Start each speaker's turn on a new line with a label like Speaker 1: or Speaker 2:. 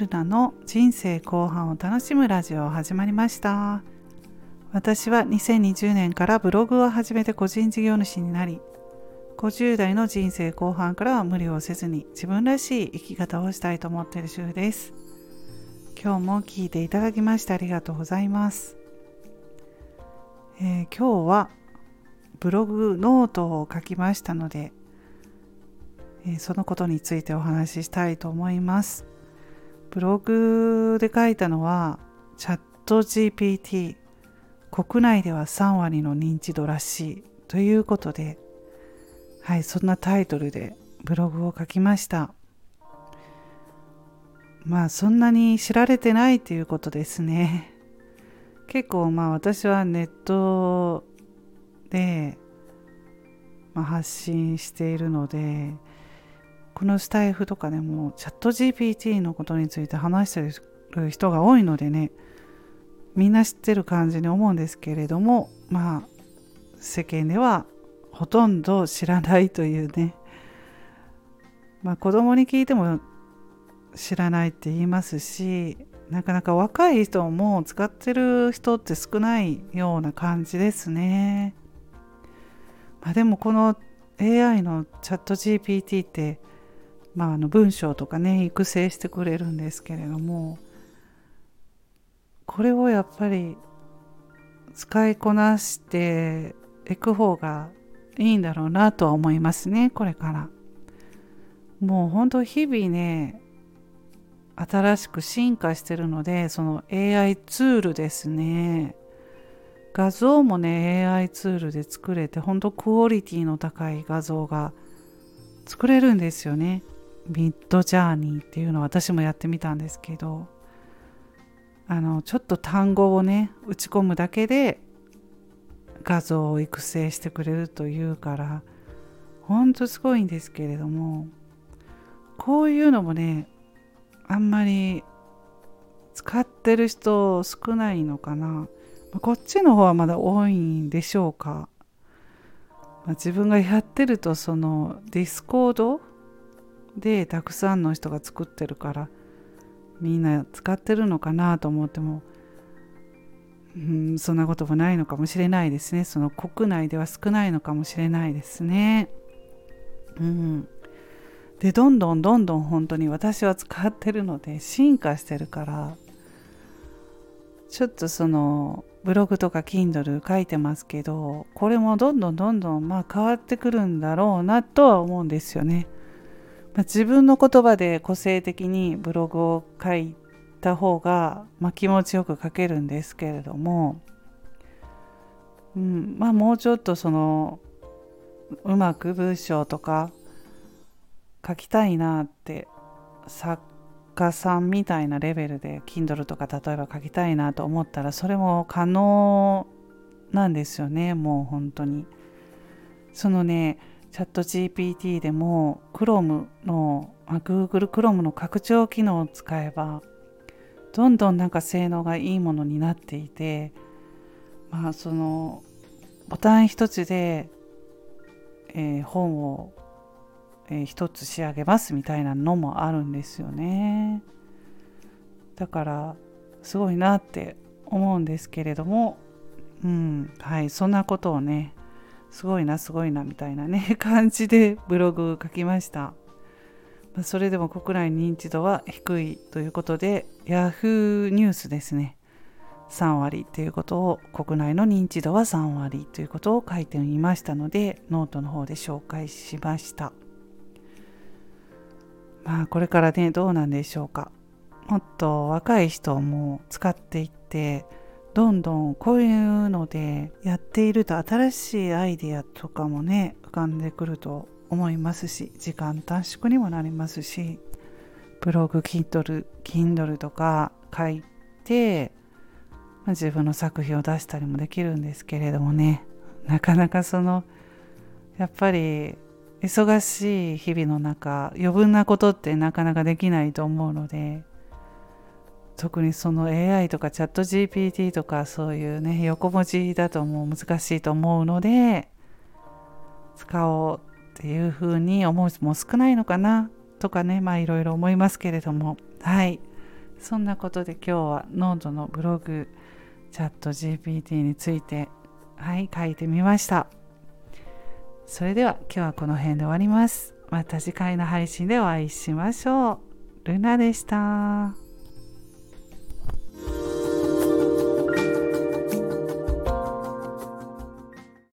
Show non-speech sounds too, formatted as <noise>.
Speaker 1: ルナの人生後半を楽しむラジオ始まりました。私は2020年からブログを始めて個人事業主になり50代の人生後半からは無理をせずに自分らしい生き方をしたいと思っている主婦です。今日も聞いていただきましてありがとうございます、えー、今日はブログノートを書きましたのでえそのことについてお話ししたいと思います。ブログで書いたのはチャット GPT 国内では3割の認知度らしいということで。はいそんなタイトルでブログを書きました。まあそんなに知られてないということですね。結構まあ私はネットで、まあ、発信しているのでこのスタイフとかでもチャット GPT のことについて話してる人が多いのでねみんな知ってる感じに思うんですけれどもまあ世間ではほとんど知らないというねまあ子供に聞いても知らないって言いますしなかなか若い人も使ってる人って少ないような感じですね。まあ、でもこの AI のチャット GPT ってまあ、あの文章とかね育成してくれるんですけれどもこれをやっぱり使いこなしていく方がいいんだろうなとは思いますねこれから。もう本当日々ね新しく進化してるのでその AI ツールですね。画像もね AI ツールで作れて本当クオリティの高い画像が作れるんですよね。ミッドジャーニーっていうのを私もやってみたんですけどあのちょっと単語をね打ち込むだけで画像を育成してくれるというからほんとすごいんですけれどもこういうのもねあんまり使ってる人少ないのかな。こっちの方はまだ多いんでしょうか、まあ、自分がやってるとそのディスコードでたくさんの人が作ってるからみんな使ってるのかなと思っても、うん、そんなこともないのかもしれないですねその国内では少ないのかもしれないですね。うん、でどんどんどんどん本当に私は使ってるので進化してるからちょっとそのブログとか Kindle 書いてますけどこれもどんどんどんどんまあ変わってくるんだろうなとは思うんですよね。まあ、自分の言葉で個性的にブログを書いた方が、まあ、気持ちよく書けるんですけれども、うんまあ、もうちょっとそのうまく文章とか書きたいなって作家さんみたいなレベルで Kindle とか例えば書きたいなと思ったらそれも可能なんですよねもう本当に。そのねチャット GPT でも Chrome の、まあ、Google Chrome の拡張機能を使えばどんどんなんか性能がいいものになっていてまあそのボタン一つで、えー、本を、えー、一つ仕上げますみたいなのもあるんですよね。だからすごいなって思うんですけれどもうんはいそんなことをねすごいなすごいなみたいなね <laughs> 感じでブログ書きました、ま、それでも国内認知度は低いということで Yahoo ニュースですね。3割ということを国内の認知度は3割ということを書いてみましたのでノートの方で紹介しました。まあこれからねどうなんでしょうか。もっと若い人も使っていってどんどんこういうのでやっていると新しいアイデアとかもね浮かんでくると思いますし時間短縮にもなりますしブログ Kindle, Kindle とか書いて、自分の作品を出したりもできるんですけれどもね。なかなかそのやっぱり忙しい日々の中余分なことってなかなかできないと思うので特にその AI とかチャット GPT とかそういうね横文字だともう難しいと思うので使おうっていうふうに思う人も少ないのかなとかねまあいろいろ思いますけれども。はい。そんなことで今日はノートのブログチャット GPT についてはい書いてみました。それでは今日はこの辺で終わります。また次回の配信でお会いしましょう。ルナでした。